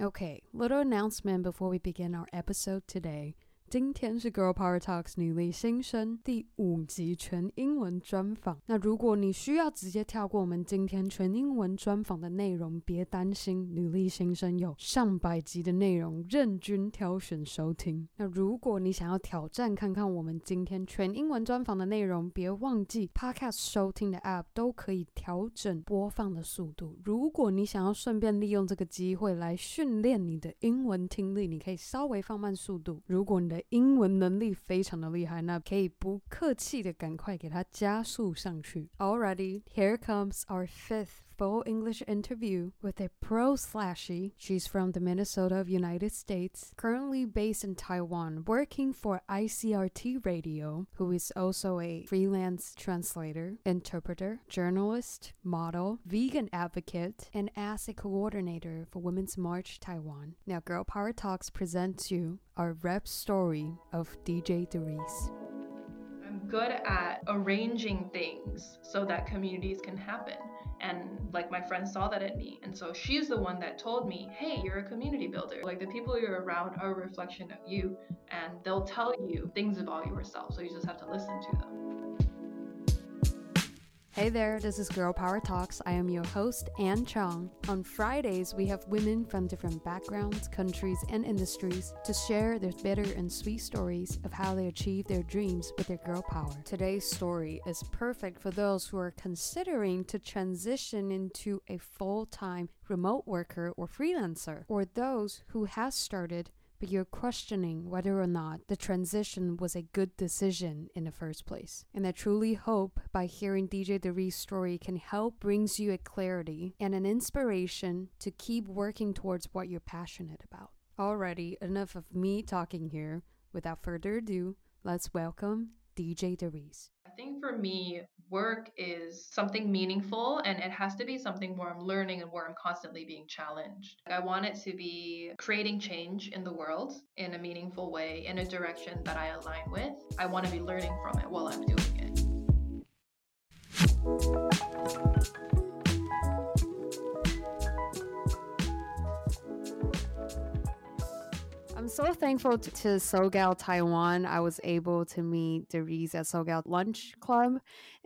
Okay, little announcement before we begin our episode today. 今天是 Girl Power Talks 女力新生第五集全英文专访。那如果你需要直接跳过我们今天全英文专访的内容，别担心，女力新生有上百集的内容任君挑选收听。那如果你想要挑战看看我们今天全英文专访的内容，别忘记 Podcast 收听的 App 都可以调整播放的速度。如果你想要顺便利用这个机会来训练你的英文听力，你可以稍微放慢速度。如果你的英文能力非常的厉害，那可以不客气的赶快给它加速上去。Already, here comes our fifth full English interview with a pro slashy. She's from the Minnesota of United States, currently based in Taiwan, working for ICRT Radio, who is also a freelance translator, interpreter, journalist, model, vegan advocate, and as a coordinator for Women's March Taiwan. Now, Girl Power Talks presents you our rep story of DJ Darice. Good at arranging things so that communities can happen. And like my friend saw that in me. And so she's the one that told me, hey, you're a community builder. Like the people you're around are a reflection of you, and they'll tell you things about yourself. So you just have to listen to them. Hey there, this is Girl Power Talks. I am your host, Ann Chong. On Fridays, we have women from different backgrounds, countries, and industries to share their bitter and sweet stories of how they achieve their dreams with their girl power. Today's story is perfect for those who are considering to transition into a full time remote worker or freelancer, or those who has started but you're questioning whether or not the transition was a good decision in the first place. And I truly hope by hearing DJ Darice's story can help brings you a clarity and an inspiration to keep working towards what you're passionate about. Alrighty, enough of me talking here. Without further ado, let's welcome DJ Darice. I think for me, work is something meaningful and it has to be something where I'm learning and where I'm constantly being challenged. I want it to be creating change in the world in a meaningful way, in a direction that I align with. I want to be learning from it while I'm doing it. So thankful to, to SoGal Taiwan. I was able to meet Darice at SoGal Lunch Club.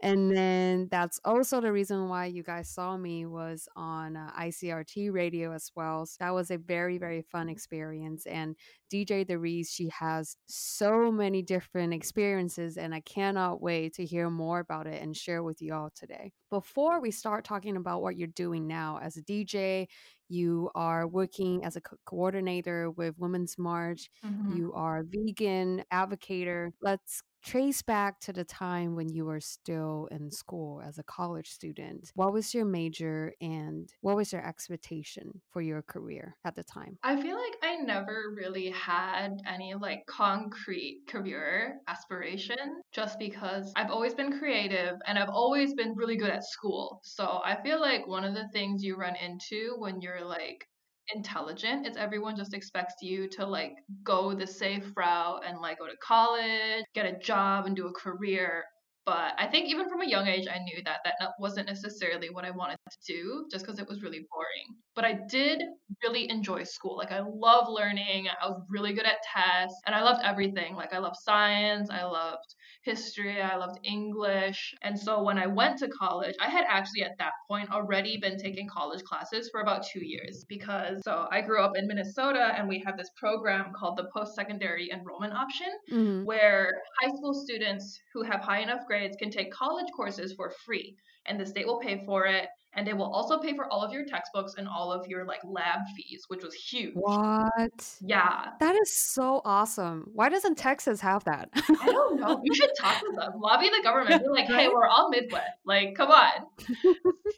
And then that's also the reason why you guys saw me was on uh, ICRT radio as well. So that was a very, very fun experience. And DJ Darice, she has so many different experiences, and I cannot wait to hear more about it and share with you all today. Before we start talking about what you're doing now as a DJ, you are working as a co- coordinator with Women's March, mm-hmm. you are a vegan advocator. Let's trace back to the time when you were still in school as a college student. What was your major and what was your expectation for your career at the time? I feel like I never really had any like concrete career aspiration just because I've always been creative and I've always been really good at school. So I feel like one of the things you run into when you're like intelligent. It's everyone just expects you to like go the safe route and like go to college, get a job, and do a career. But I think even from a young age, I knew that that wasn't necessarily what I wanted to do just because it was really boring. But I did really enjoy school. Like, I love learning. I was really good at tests and I loved everything. Like, I loved science, I loved history, I loved English. And so when I went to college, I had actually at that point already been taking college classes for about two years because so I grew up in Minnesota and we have this program called the post secondary enrollment option mm-hmm. where high school students who have high enough grades can take college courses for free and the state will pay for it and they will also pay for all of your textbooks and all of your like lab fees, which was huge. What? Yeah. That is so awesome. Why doesn't Texas have that? I don't know. You should talk to them. Lobby the government. Be like, hey, we're all Midwest. Like, come on.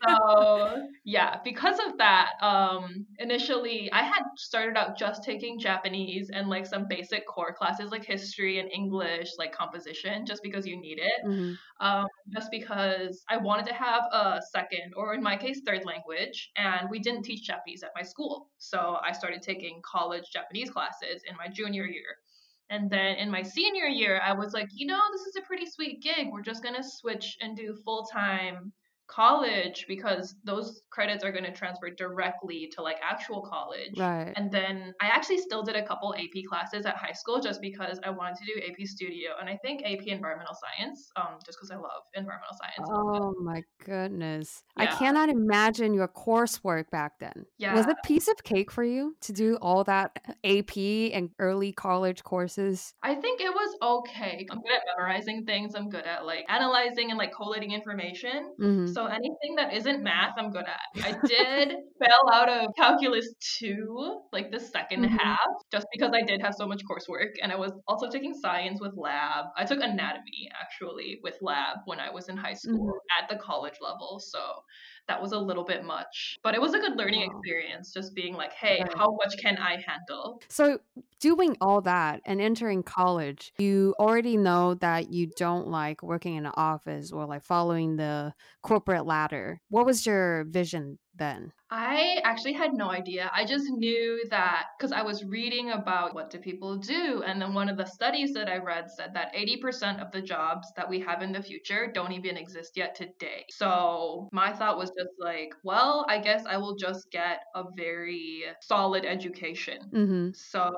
so yeah, because of that, um, initially I had started out just taking Japanese and like some basic core classes like history and English, like composition, just because you need it. Mm-hmm. Um, just because I wanted to have a second or in my case, third language, and we didn't teach Japanese at my school. So I started taking college Japanese classes in my junior year. And then in my senior year, I was like, you know, this is a pretty sweet gig. We're just going to switch and do full time college because those credits are going to transfer directly to like actual college. Right. And then I actually still did a couple AP classes at high school just because I wanted to do AP Studio and I think AP Environmental Science, um, just because I love environmental science. Oh my goodness. I cannot imagine your coursework back then. Yeah. Was Yeah. it piece of cake for you to do all that AP and early college courses? I think it was okay. I'm good at memorizing things. I'm good at like analyzing and like collating information. Mhm. So anything that isn't math, I'm good at. I did fail out of calculus two, like the 2nd Mhm. half, just because I did have so much coursework, and I was also taking science with lab. I took anatomy actually with lab when I was in high school Mm-hmm. at the college level. So that was a little bit much, but it was a good learning Wow. experience. Just being like, hey, Right. how much can I handle? So, doing all that and entering college, you already know that you don't like working in an office or like following the corporate ladder. What was your vision then? I actually had no idea. I just knew that because I was reading about what do people do, and then one of the studies that I read said that 80% of the jobs that we have in the future don't even exist yet today. So my thought was just like, well, I guess I will just get a very solid education. Mm-hmm. So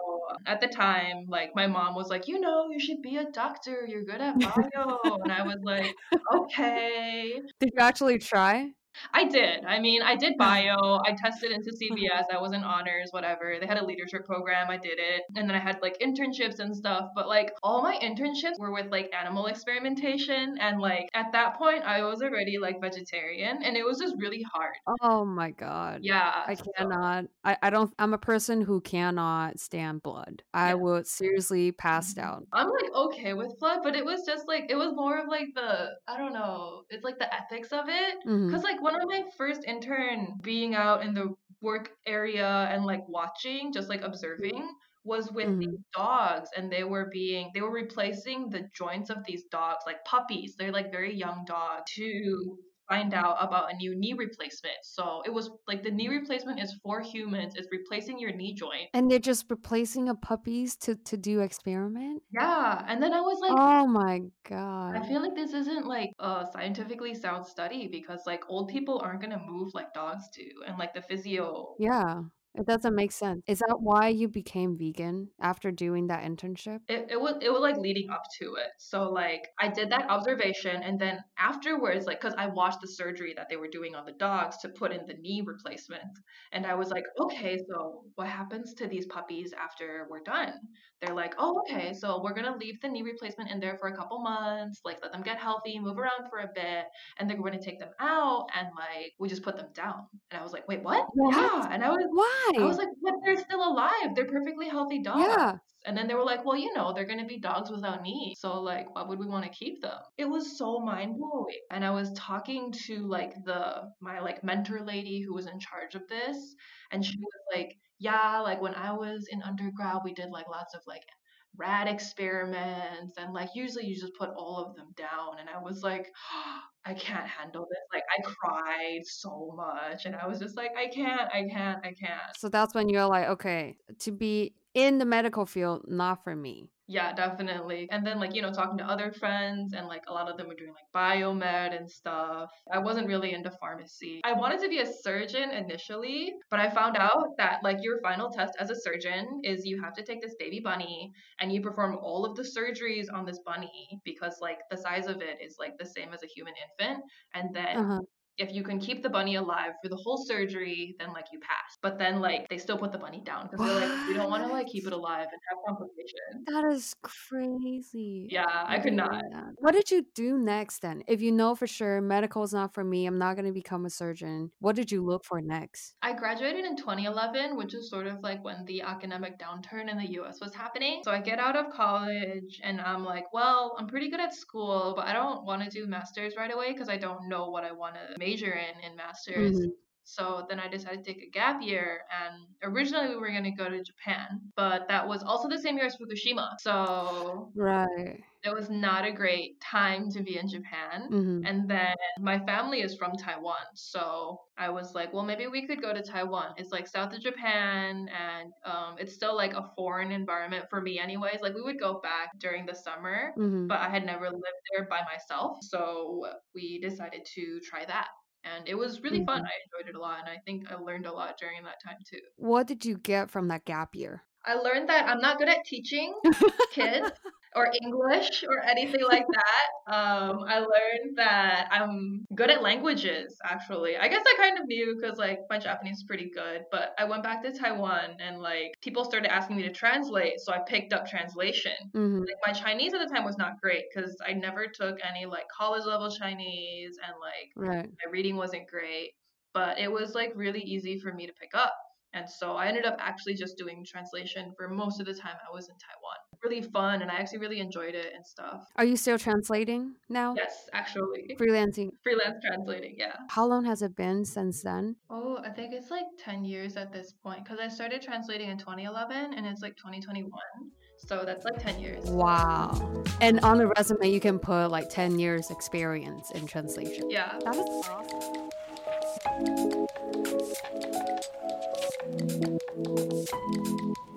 at the time, like my mom was like, you know, you should be a doctor. You're good at bio. and I was like, okay. Did you actually try? I did. I mean, I did bio. I tested into CBS. I was in honors, whatever. They had a leadership program. I did it. And then I had like internships and stuff. But like all my internships were with like animal experimentation. And like at that point, I was already like vegetarian and it was just really hard. Oh my god. Yeah. I so- cannot. I, I don't. I'm a person who cannot stand blood. I Yeah. would seriously pass Mhm. out. I'm like okay with blood, but it was just like it was more of like the I don't know, it's like the ethics of it. Mhm. Cause like one of my first intern being out in the work area and like watching, just like observing, was with Mhm. these dogs, and they were being they were replacing the joints of these dogs, like puppies. They're like very young dogs to find out about a new knee replacement. So it was like the knee replacement is for humans. It's replacing your knee joint. And they're just replacing a puppies to to do experiment. Yeah, and then I was like. Oh my god. I feel like this isn't like a scientifically sound study because like old people aren't gonna move like dogs do, and like the physio. Yeah, it doesn't make sense. Is that why you became vegan after doing that internship? It, it was it was like leading up to it. So like I did that observation, and then afterwards, like because I watched the surgery that they were doing on the dogs to put in the knee replacement, and I was like, okay, so what happens to these puppies after we're done? They're like, oh, okay, so we're gonna leave the knee replacement in there for a couple months, like let them get healthy, move around for a bit, and then we're gonna take them out and like we just put them down. And I was like, wait, what? What? Yeah, and I was Why? I was like, but they're still alive. They're perfectly healthy dogs. Yeah. And then they were like, well, you know, they're going to be dogs without knees. So, like, why would we want to keep them? It was so mind blowing. And I was talking to, like, the, my, like, mentor lady who was in charge of this. And she was like, yeah, like, when I was in undergrad, we did, like, lots of, like, rat experiments. And, like, usually you just put all of them down. And I was like, I can't handle this. Like, I cried so much. And I was just like, I can't, I can't, I can't. So that's when you're like, okay, to be in the medical field, not for me. Yeah, definitely. And then like, you know, talking to other friends and like a lot of them were doing like biomed and stuff. I wasn't really into pharmacy. I wanted to be a surgeon initially, but I found out that like your final test as a surgeon is you have to take this baby bunny and you perform all of the surgeries on this bunny because like the size of it is like the same as a human infant and then Uh-huh. If you can keep the bunny alive for the whole surgery, then like you pass. But then like they still put the bunny down because they're like, we don't want to like keep it alive and have complications. That is crazy. Yeah, I could didn't that. What did you do next then? If you know for sure medical is not for me, I'm not going to become a surgeon. What did you look for next? I graduated in 2011, which is sort of like when the academic downturn in the US was happening. So I get out of college and I'm like, well, I'm pretty good at school, but I don't want to do masters right away because I don't know what I want to major in in masters. Mhm. So then I decided to take a gap year, and originally we were going to go to Japan, but that was also the same year as Fukushima. So Right. It was not a great time to be in Japan. hmm And then my family is from Taiwan. So I was like, well, maybe we could go to Taiwan. It's like south of Japan and um, it's still like a foreign environment for me, anyways. Like we would go back during the summer, hmm but I had never lived there by myself. So we decided to try that. And it was really fun. Mhm. I enjoyed it a lot. And I think I learned a lot during that time too. What did you get from that gap year? I learned that I'm not good at teaching kids or English or anything like that. Um, I learned that I'm good at languages, actually. I guess I kind of knew because, like, my Japanese is pretty good, but I went back to Taiwan and, like, people started asking me to translate, so I picked up translation. hmm Like, my Chinese at the time was not great because I never took any, like, college level Chinese and, like, Right. my reading wasn't great, but it was, like, really easy for me to pick up. And so I ended up actually just doing translation for most of the time I was in Taiwan. Really fun, and I actually really enjoyed it and stuff. Are you still translating now? Yes, actually. Freelancing. Freelance translating, yeah. How long has it been since then? Oh, I think it's like 10 years at this point because I started translating in 2011 and it's like 2021. So that's like 10 years. Wow. And on the resume, you can put like 10 years experience in translation. Yeah. That is awesome. So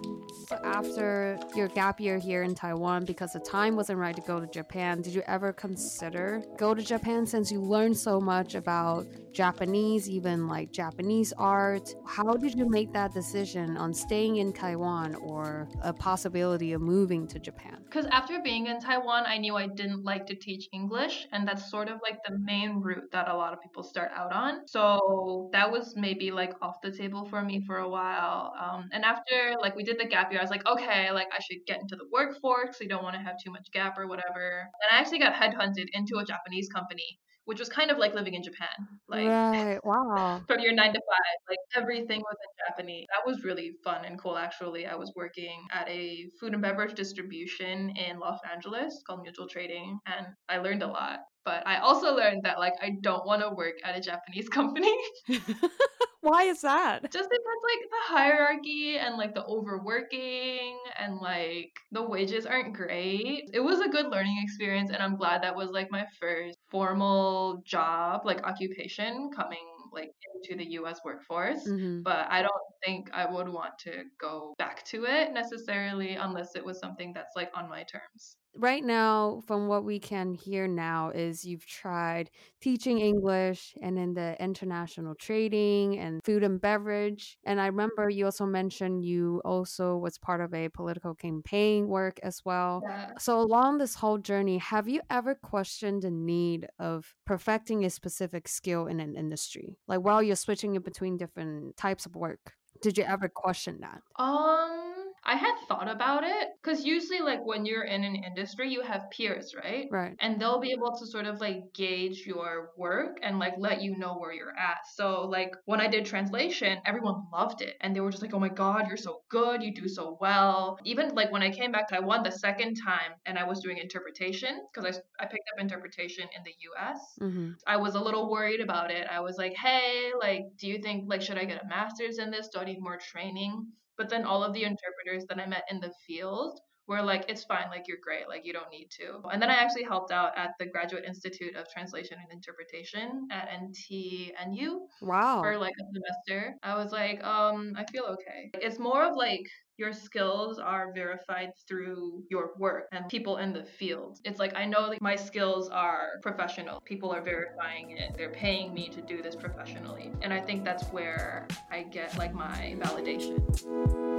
after your gap year here in Taiwan, because the time wasn't right to go to Japan, did you ever consider go to Japan since you learned so much about Japanese, even like Japanese art? How did you make that decision on staying in Taiwan or a possibility of moving to Japan? Because after being in Taiwan, I knew I didn't like to teach English, and that's sort of like the main route that a lot of people start out on. So that was maybe like off the table for me for a while. Um, and after like we did the gap year, I was like, okay, like I should get into the workforce. So you don't want to have too much gap or whatever. And I actually got headhunted into a Japanese company, which was kind of like living in Japan. Like right. Wow. from your nine to five, like everything was in Japanese. That was really fun and cool, actually. I was working at a food and beverage distribution in Los Angeles called Mutual Trading, and I learned a lot. But I also learned that, like, I don't want to work at a Japanese company Why is that? just because, like, the hierarchy and, like, the overworking and, like, the wages aren't great. It was a good learning experience, and I'm glad that was, like, my first formal job, like, occupation coming, like, into the US workforce. Mhm. But I don't think I would want to go back to it necessarily unless it was something that's, like, on my terms. Right now from what we can hear now is you've tried teaching english and in the international trading and food and beverage and i remember you also mentioned you also was part of a political campaign work as well. Yeah. so along this whole journey have you ever questioned the need of perfecting a specific skill in an industry like while you're switching in between different types of work? Did you ever question that? Um, I had thought about it because usually, like, when you're in an industry, you have peers, right? right and they'll be able to sort of like gauge your work and like let you know where you're at. So like when I did translation, everyone loved it and they were just like, "Oh my god, you're so good, you do so well." Even like when I came back to Taiwan the second time and I was doing interpretation because I I picked up interpretation in the US. hmm I was a little worried about it. I was like, "Hey, like do you think like should I get a masters in this? Do I need more training?" But then all of the interpreters that I met in the field were like, it's fine, like you're great, like you don't need to. And then I actually helped out at the Graduate Institute of Translation and Interpretation at NTNU wow for like a semester. I was like, um, I feel okay. It's more of like your skills are verified through your work and people in the field. It's like I know like my skills are professional. People are verifying it. They're paying me to do this professionally. And I think that's where I get like my validation.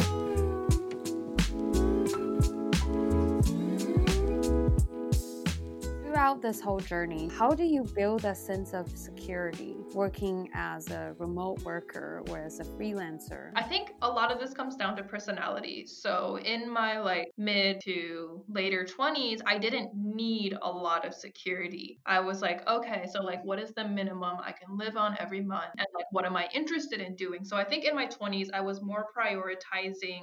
Throughout this whole journey, how do you build a sense of security working as a remote worker or as a freelancer? I think a lot of this comes down to personality. So in my like mid to later 20s, I didn't need a lot of security. I was like, okay, so like what is the minimum I can live on every month and like what am I interested in doing? So I think in my 20s I was more prioritizing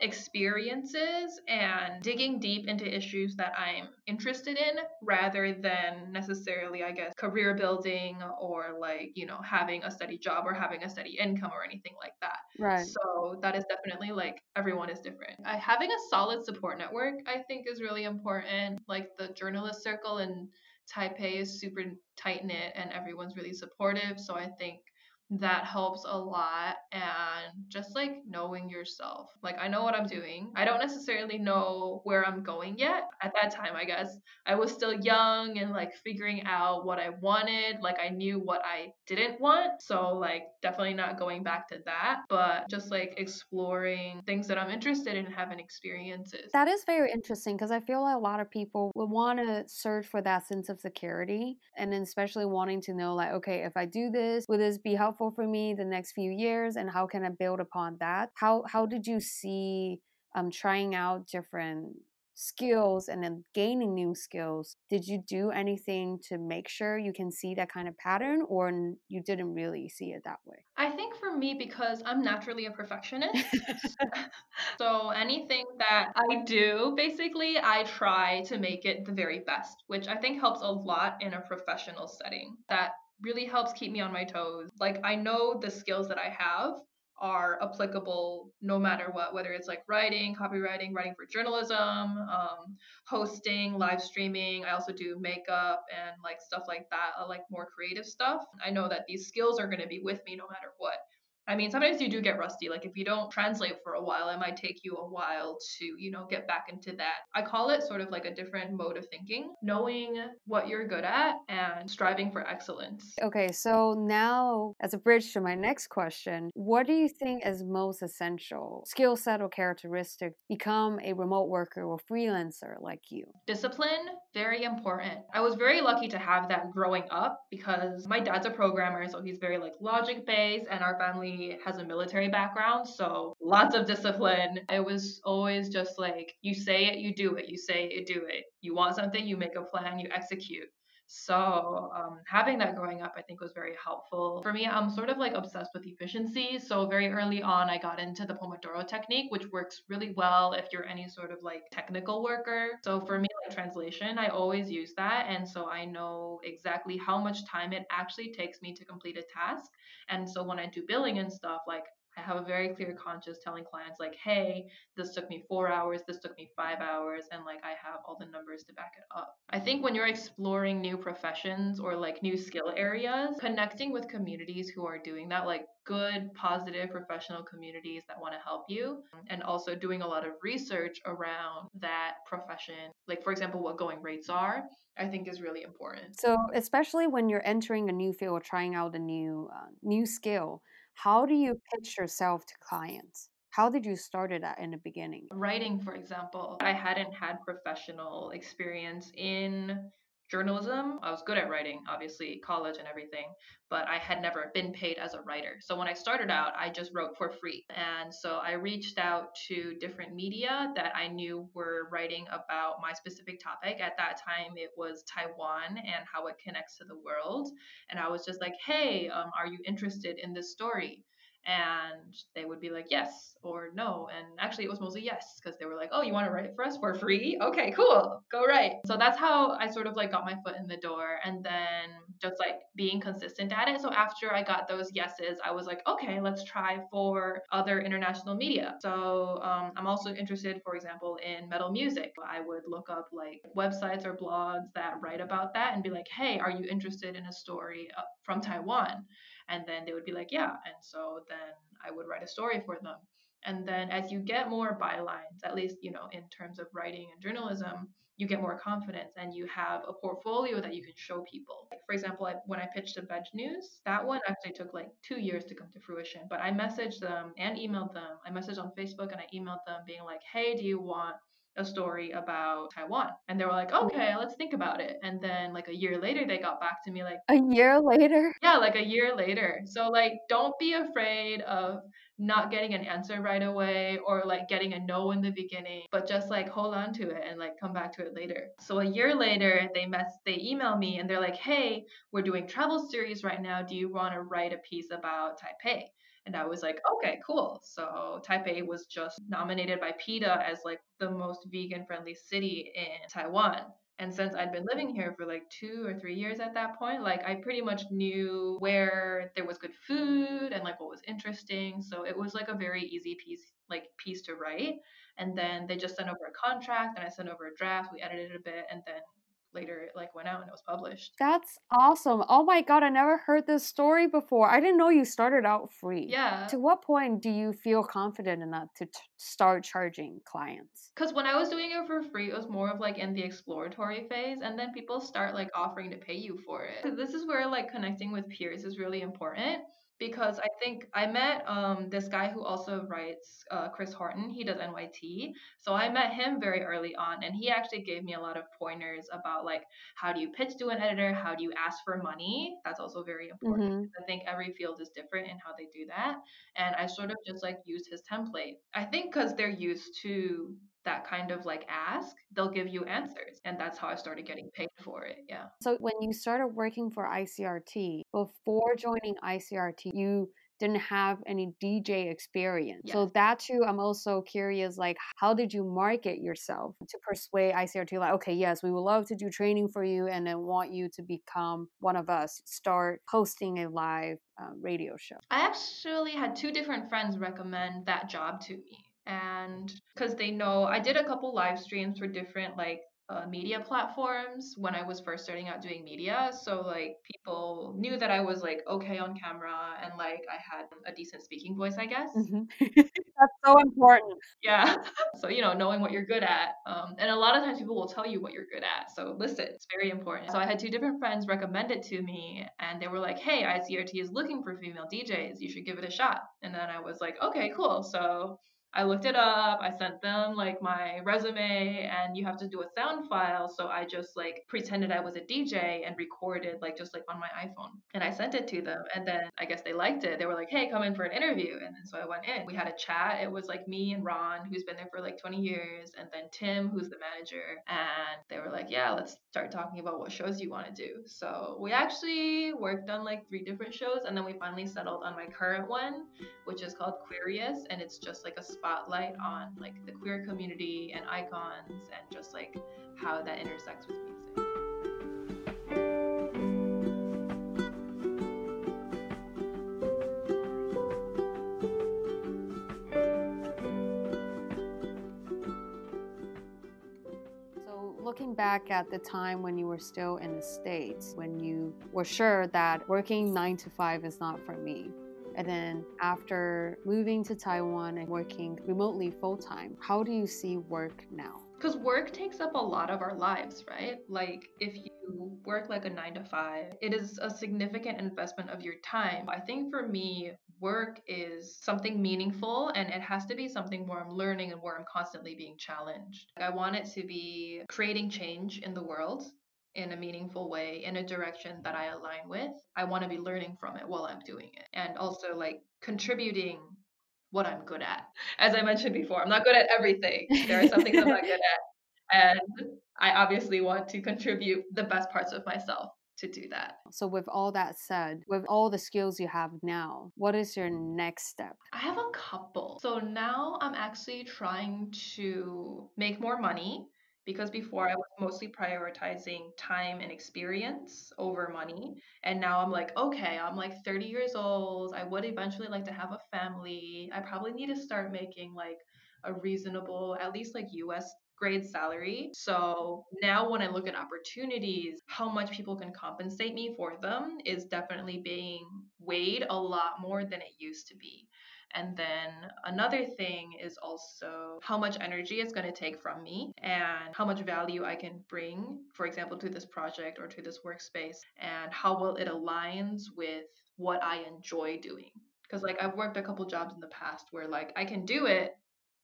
experiences and digging deep into issues that I'm interested in rather than necessarily, I guess, career building or like, you know, having a steady job or having a steady income or anything like that. Right. So that is definitely like everyone is different. I, having a solid support network, I think, is really important. Like the journalist circle in Taipei is super tight knit and everyone's really supportive. So I think that helps a lot and just like knowing yourself. Like i know what i'm doing. I don't necessarily know where i'm going yet. At that time i guess i was still young and like figuring out what i wanted. Like i knew what i didn't want so like definitely not going back to that but just like exploring things that i'm interested in having experiences. That is very interesting because i feel like a lot of people would want to search for that sense of security and especially wanting to know like okay if i do this will this be helpful helpful for me the next few years and how can I build upon that? How how did you see um, trying out different skills and then gaining new skills did you do anything to make sure you can see that kind of pattern or you didn't really see it that way i think for me because i'm naturally a perfectionist so anything that i do basically i try to make it the very best which i think helps a lot in a professional setting that really helps keep me on my toes. Like I know the skills that I have are applicable no matter what, whether it's like writing, copywriting, writing for journalism, um, hosting, live streaming. I also do makeup and like stuff like that, uh, like more creative stuff. I know that these skills are going to be with me no matter what. I mean, sometimes you do get rusty. Like if you don't translate for a while, it might take you a while to, you know, get back into that. I call it sort of like a different mode of thinking, knowing what you're good at and striving for excellence. Okay, so now as a bridge to my next question, what do you think is most essential skill set or characteristic become a remote worker or freelancer like you? Discipline, very important. I was very lucky to have that growing up because my dad's a programmer, so he's very like logic based and our family has a military background, so lots of discipline. It was always just like you say it, you do it. You say it, you do it. You want something, you make a plan, you execute. So um, having that growing up, I think was very helpful. For me, I'm sort of like obsessed with efficiency. So very early on, I got into the Pomodoro technique, which works really well if you're any sort of like technical worker. So for me, like translation, I always use that. And so I know exactly how much time it actually takes me to complete a task. And so when I do billing and stuff, like I have a very clear conscience telling clients like, hey, this took me four hours, this took me five hours, and like I have all the numbers to back it up. I think when you're exploring new professions or like new skill areas, connecting with communities who are doing that, like good, positive professional communities that want to help you, and also doing a lot of research around that profession, like for example, what going rates are, I think is really important. So, especially when you're entering a new field or trying out a new uh, new skill, how do you pitch yourself to clients? How did you start it at in the beginning? Writing, for example, I hadn't had professional experience in journalism. I was good at writing, obviously, college and everything, but I had never been paid as a writer. So when I started out, I just wrote for free. And so I reached out to different media that I knew were writing about my specific topic. At that time, it was Taiwan and how it connects to the world. And I was just like, hey, um, are you interested in this story? And they would be like yes or no and actually it was mostly yes because they were like oh you want to write for us for free? Okay cool go write. So that's how i sort of like got my foot in the door and then just like being consistent at it. So after i got those yeses i was like okay let's try for other international media. So um, i'm also interested for example in metal music. I would look up like websites or blogs that write about that and be like hey are you interested in a story uh, from taiwan and then they would be like yeah and so then i would write a story for them and then as you get more bylines at least you know in terms of writing and journalism you get more confidence and you have a portfolio that you can show people. Like for example, I, when I pitched to Veg News, that one actually took like two years to come to fruition. But I messaged them and emailed them. I messaged on Facebook and I emailed them being like, hey, do you want a story about Taiwan. And they were like, okay, oh. let's think about it. And then like a year later, they got back to me like, a year later? Yeah, like a year later. So like, don't be afraid of not getting an answer right away or like getting a no in the beginning, but just like hold on to it and like come back to it later. So a year later, they mess they email me and they're like, "Hey, we're doing travel series right now. Do you want to write a piece about Taipei?" And I was like, okay, cool. So Taipei was just nominated by PETA as like the most vegan friendly city in Taiwan. And since I'd been living here for like two or three years at that point, like I pretty much knew where there was good food and like what was interesting. So it was like a very easy piece, like piece to write. And then they just sent over a contract and I sent over a draft. We edited a bit and then later it like went out and it was published. That's awesome. Oh my god, I never heard this story before. I didn't know you started out free. Yeah. To what point do you feel confident enough to t- start charging clients? Because when I was doing it for free, it was more of like in the exploratory phase, and then people start like offering to pay you for it. This is where like connecting with peers is really important because I think I met um, this guy who also writes uh, Chris Horton. He does NYT. So I met him very early on, and he actually gave me a lot of pointers about like how do you pitch to an editor, how do you ask for money. That's also very important. Mhm. I think every field is different in how they do that, and I sort of just like used his template. I think because they're used to that kind of like ask, they'll give you answers, and that's how I started getting paid for it. Yeah. So when you started working for ICRT, before joining ICRT, you didn't have any DJ experience. So that too, I'm also curious, like how did you market yourself to persuade ICRT like, okay, yes, we would love to do training for you and then want you to become one of us, start hosting a live uh, radio show. I actually had two different friends recommend that job to me. And because they know I did a couple live streams for different like uh, media platforms when I was first starting out doing media. So like people knew that I was like okay on camera and like I had a decent speaking voice, I guess. Mhm. That's so important. Yeah. so, you know, knowing what you're good at. Um, and a lot of times people will tell you what you're good at. So, listen, it's very important. So, I had two different friends recommend it to me, and they were like, hey, ICRT is looking for female DJs. You should give it a shot. And then I was like, okay, cool. So, I looked it up. I sent them like my resume, and you have to do a sound file. So I just like pretended I was a DJ and recorded like just like on my iPhone. And I sent it to them. And then I guess they liked it. They were like, hey, come in for an interview. And then so I went in. We had a chat. It was like me and Ron, who's been there for like 20 years, and then Tim, who's the manager. And they were like, yeah, let's start talking about what shows you want to do. So we actually worked on like three different shows. And then we finally settled on my current one, which is called Queerious. And it's just like a spotlight on like the queer community and icons and just like how that intersects with music. So, looking back at the time when you were still in the States, when you were sure that working nine to five is not for me, and then after moving to Taiwan and working remotely full time, how do you see work now? Because work takes up a lot of our lives, right? Like, if you work like a nine to five, it is a significant investment of your time. I think for me, work is something meaningful and it has to be something where I'm learning and where I'm constantly being challenged. I want it to be creating change in the world in a meaningful way in a direction that I align with. I want to be learning from it while I'm doing it and also like contributing what I'm good at. As I mentioned before, I'm not good at everything. There are some things I'm not good at. And I obviously want to contribute the best parts of myself to do that. So, with all that said, with all the skills you have now, what is your next step? I have a couple. So now I'm actually trying to make more money because before I was mostly prioritizing time and experience over money. And now I'm like, okay, I'm like 30 years old. I would eventually like to have a family. I probably need to start making like a reasonable, at least like US grade salary. So now when I look at opportunities, how much people can compensate me for them is definitely being weighed a lot more than it used to be. And then another thing is also how much energy it's going to take from me and how much value I can bring, for example, to this project or to this workspace, and how well it aligns with what I enjoy doing. Because, like, I've worked a couple jobs in the past where, like, I can do it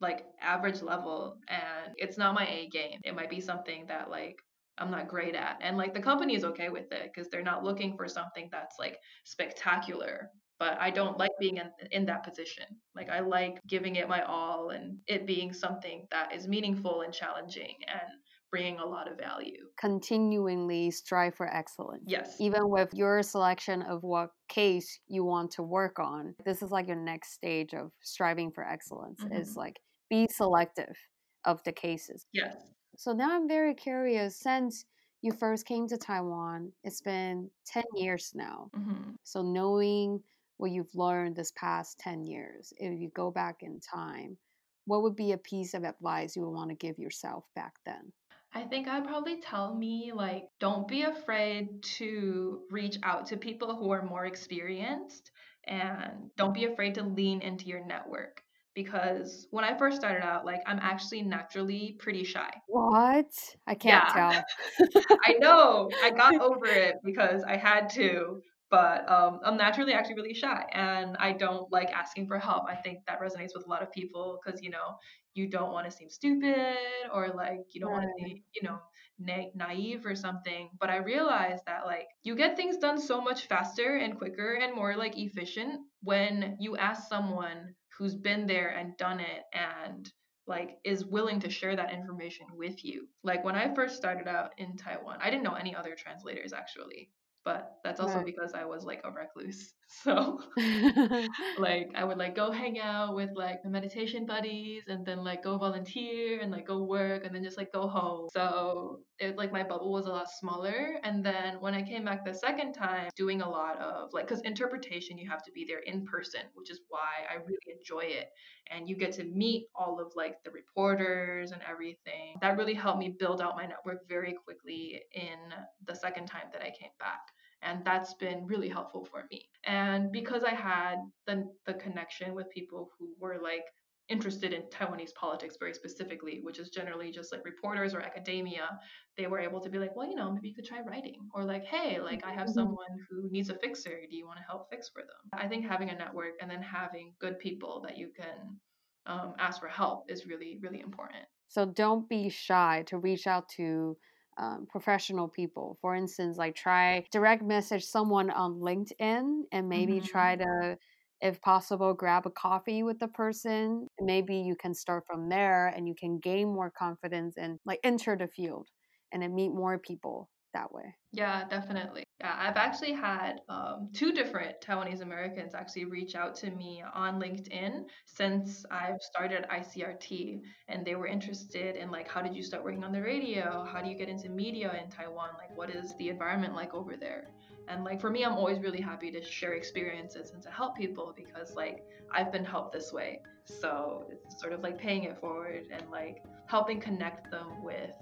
like average level and it's not my A game. It might be something that, like, I'm not great at. And like the company is okay with it because they're not looking for something that's like spectacular but I don't like being in, in that position. Like I like giving it my all and it being something that is meaningful and challenging and bringing a lot of value. Continually strive for excellence. Yes. Even with your selection of what case you want to work on, this is like your next stage of striving for excellence is Mhm. like be selective of the cases. Yes. So now I'm very curious since you first came to Taiwan, it's been 10 years now. hmm So knowing what you've learned this past 10 years, if you go back in time, what would be a piece of advice you would want to give yourself back then? I think I'd probably tell me like don't be afraid to reach out to people who are more experienced and don't be afraid to lean into your network because when I first started out like I'm actually naturally pretty shy. What? I can't Yeah. tell. I know. I got over it because I had to, but um, I'm naturally actually really shy and I don't like asking for help. I think that resonates with a lot of people because, you know, you don't want to seem stupid or like you don't want to be, you know, na- naive or something. But I realized that like you get things done so much faster and quicker and more like efficient when you ask someone who's been there and done it and like is willing to share that information with you. Like when I first started out in Taiwan, I didn't know any other translators actually, but that's also Right. because I was like a recluse. So like I would like go hang out with like the meditation buddies and then like go volunteer and like go work and then just like go home. So it like my bubble was a lot smaller. And then when I came back the second time, doing a lot of like because interpretation you have to be there in person, which is why I really enjoy it. And you get to meet all of like the reporters and everything. That really helped me build out my network very quickly in the second time that I came back and that's been really helpful for me. And because i had the, the connection with people who were like interested in taiwanese politics very specifically which is generally just like reporters or academia they were able to be like well you know maybe you could try writing or like hey like i have Mhm. someone who needs a fixer. Do you want to help fix for them? I think having a network and then having good people that you can um, ask for help is really really important. So don't be shy to reach out to um, professional people. For instance, like try direct message someone on LinkedIn and maybe Mhm. try to, if possible, grab a coffee with the person. Maybe you can start from there and you can gain more confidence and like enter the field and then meet more people that way. Yeah, definitely. Yeah, I've actually had um, two different Taiwanese Americans actually reach out to me on LinkedIn since I've started ICRT, and they were interested in like, how did you start working on the radio? How do you get into media in Taiwan? Like, what is the environment like over there? And like for me, I'm always really happy to share experiences and to help people because like I've been helped this way. So it's sort of like paying it forward and like helping connect them with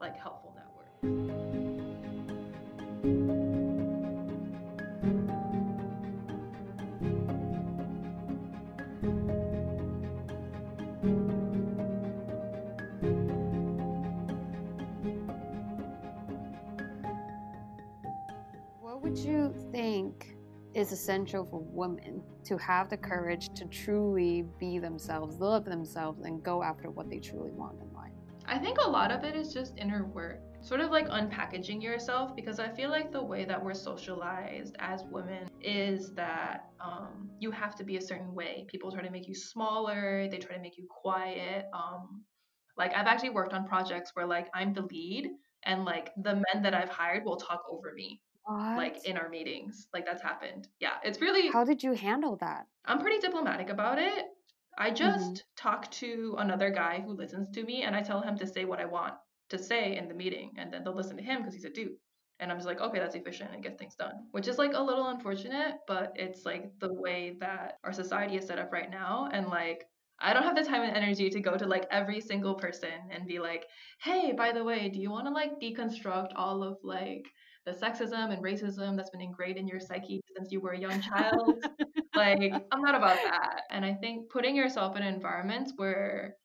like helpful networks. Essential for women to have the courage to truly be themselves, love themselves, and go after what they truly want in life? I think a lot of it is just inner work, sort of like unpackaging yourself, because I feel like the way that we're socialized as women is that um, you have to be a certain way. People try to make you smaller, they try to make you quiet. Um, like I've actually worked on projects where like I'm the lead, and like the men that I've hired will talk over me, What? like in our meetings. Like that's happened. Yeah, it's really How did you handle that? I'm pretty diplomatic about it. I Mhm. just talk to another guy who listens to me and I tell him to say what I want to say in the meeting and then they'll listen to him because he's a dude. And I'm just like, okay, that's efficient and get things done, which is like a little unfortunate, but it's like the way that our society is set up right now. And like, I don't have the time and energy to go to like every single person and be like, hey, by the way, do you want to like deconstruct all of like the sexism and racism that's been ingrained in your psyche since you were a young child? like i'm not about that. And i think putting yourself in environments where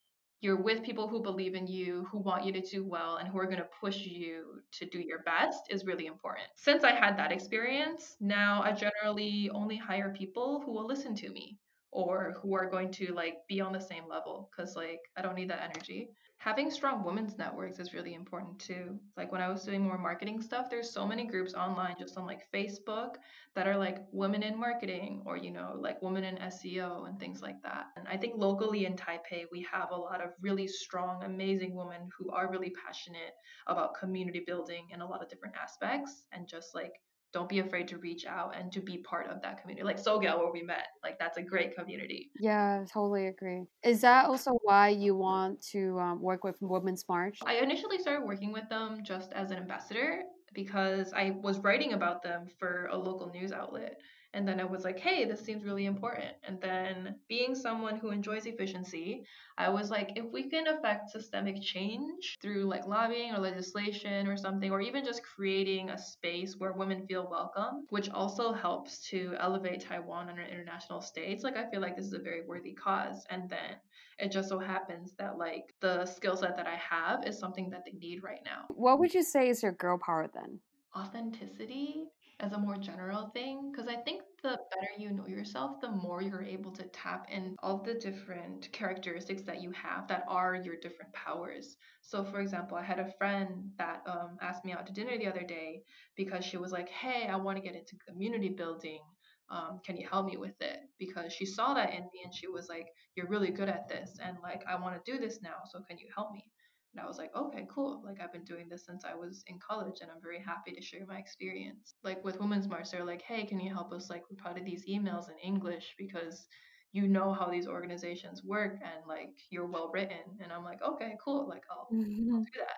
you're with people who believe in you who want you to do well and who are going to push you to do your best is really important. Since i had that experience now i generally only hire people who will listen to me or who are going to like be on the same level because like i don't need that energy having strong women's networks is really important too like when i was doing more marketing stuff there's so many groups online just on like facebook that are like women in marketing or you know like women in SEO and things like that. And I think locally in Taipei we have a lot of really strong amazing women who are really passionate about community building in a lot of different aspects and just like don't be afraid to reach out and to be part of that community. Like SoGal where we met, like that's a great community. Yeah, totally agree. Is that also why you want to um, work with Women's March? I initially started working with them just as an ambassador because I was writing about them for a local news outlet. And then I was like, hey, this seems really important. And then being someone who enjoys efficiency, I was like, if we can affect systemic change through like lobbying or legislation or something, or even just creating a space where women feel welcome, which also helps to elevate Taiwan on an international stage, like I feel like this is a very worthy cause. And then it just so happens that like the skill set that I have is something that they need right now. What would you say is your girl power then? Authenticity as a more general thing because I think the better you know yourself, the more you're able to tap in all the different characteristics that you have that are your different powers. So, for example, I had a friend that um, asked me out to dinner the other day because she was like, Hey, I want to get into community building. Um, can you help me with it? Because she saw that in me and she was like, You're really good at this. And like, I want to do this now. So, can you help me? And I was like, okay, cool. Like I've been doing this since I was in college and I'm very happy to share my experience. Like with Women's March, they're like, hey, can you help us like reply these emails in English because you know how these organizations work and like you're well written. And I'm like, okay, cool. Like I'll, mm-hmm. I'll do that.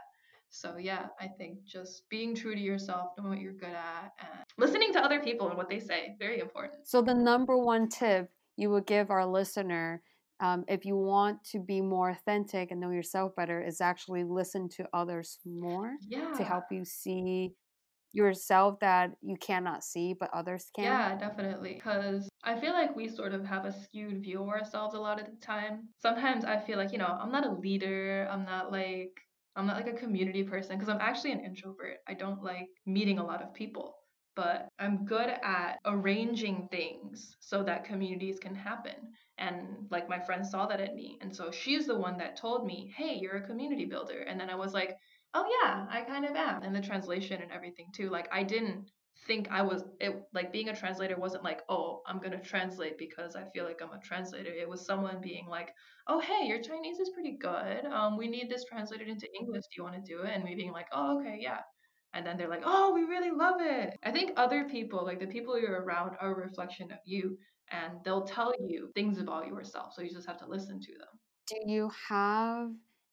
So yeah, I think just being true to yourself, knowing what you're good at, and listening to other people and what they say, very important. So the number one tip you would give our listener um, if you want to be more authentic and know yourself better, is actually listen to others more yeah. to help you see yourself that you cannot see but others can. Yeah, definitely. Because I feel like we sort of have a skewed view of ourselves a lot of the time. Sometimes I feel like, you know, I'm not a leader. I'm not like I'm not like a community person because I'm actually an introvert. I don't like meeting a lot of people but I'm good at arranging things so that communities can happen. And like my friend saw that in me. And so she's the one that told me, hey, you're a community builder. And then I was like, oh, yeah, I kind of am. And the translation and everything too. Like I didn't think I was it like being a translator wasn't like, oh, I'm gonna translate because I feel like I'm a translator. It was someone being like, oh hey, your Chinese is pretty good. Um, we need this translated into English. Do you want to do it? And me being like, oh okay, yeah and then they're like, oh, we really love it. I think other people, like the people you're around, are a reflection of you and they'll tell you things about yourself. So you just have to listen to them. Do you have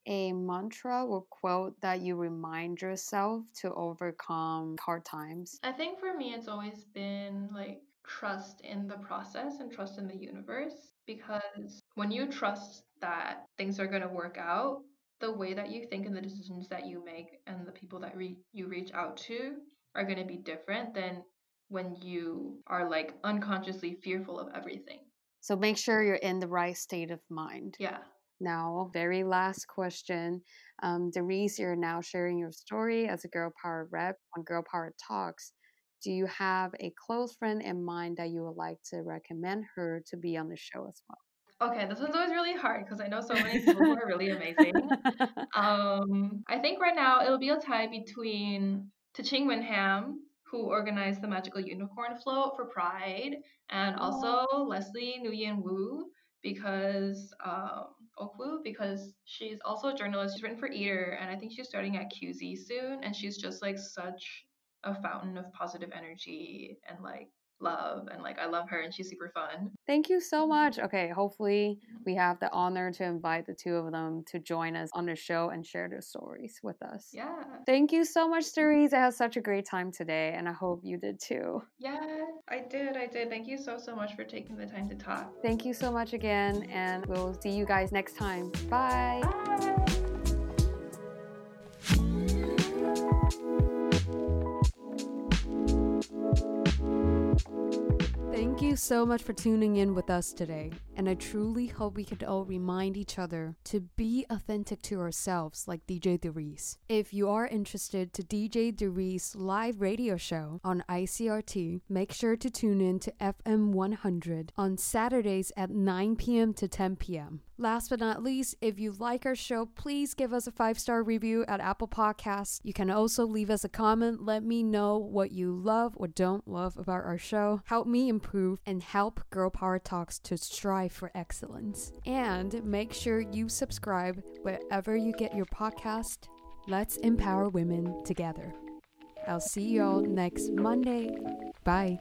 a mantra or quote that you remind yourself to overcome hard times? I think for me, it's always been like trust in the process and trust in the universe because when you trust that things are going to work out, the way that you think and the decisions that you make and the people that re- you reach out to are going to be different than when you are like unconsciously fearful of everything. So make sure you're in the right state of mind. Yeah. Now, very last question. Um, Darice, you're now sharing your story as a Girl Power rep on Girl Power Talks. Do you have a close friend in mind that you would like to recommend her to be on the show as well? Okay, this one's always really hard because I know so many people who are really amazing. Um, I think right now it'll be a tie between Taching Winham, who organized the Magical Unicorn Float for Pride, and also Leslie Nguyen Wu because um, Okwu because she's also a journalist. She's written for Eater, and I think she's starting at QZ soon, and she's just like such a fountain of positive energy and like love and like I love her and she's super fun. Thank you so much. Okay, hopefully we have the honor to invite the two of them to join us on the show and share their stories with us. Yeah. Thank you so much, Darice. I had such a great time today and I hope you did too. Yeah, I did. I did. Thank you so so much for taking the time to talk. Thank you so much again and we'll see you guys next time. Bye. Bye. You so much for tuning in with us today, and I truly hope we could all remind each other to be authentic to ourselves like DJ Darice. If you are interested to DJ Darice live radio show on ICRT, make sure to tune in to FM 100 on Saturdays at 9 p.m. to 10 p.m. Last but not least, if you like our show, please give us a five star review at Apple Podcasts. You can also leave us a comment. Let me know what you love or don't love about our show. Help me improve and help Girl Power Talks to strive for excellence. And make sure you subscribe wherever you get your podcast. Let's empower women together. I'll see you all next Monday. Bye.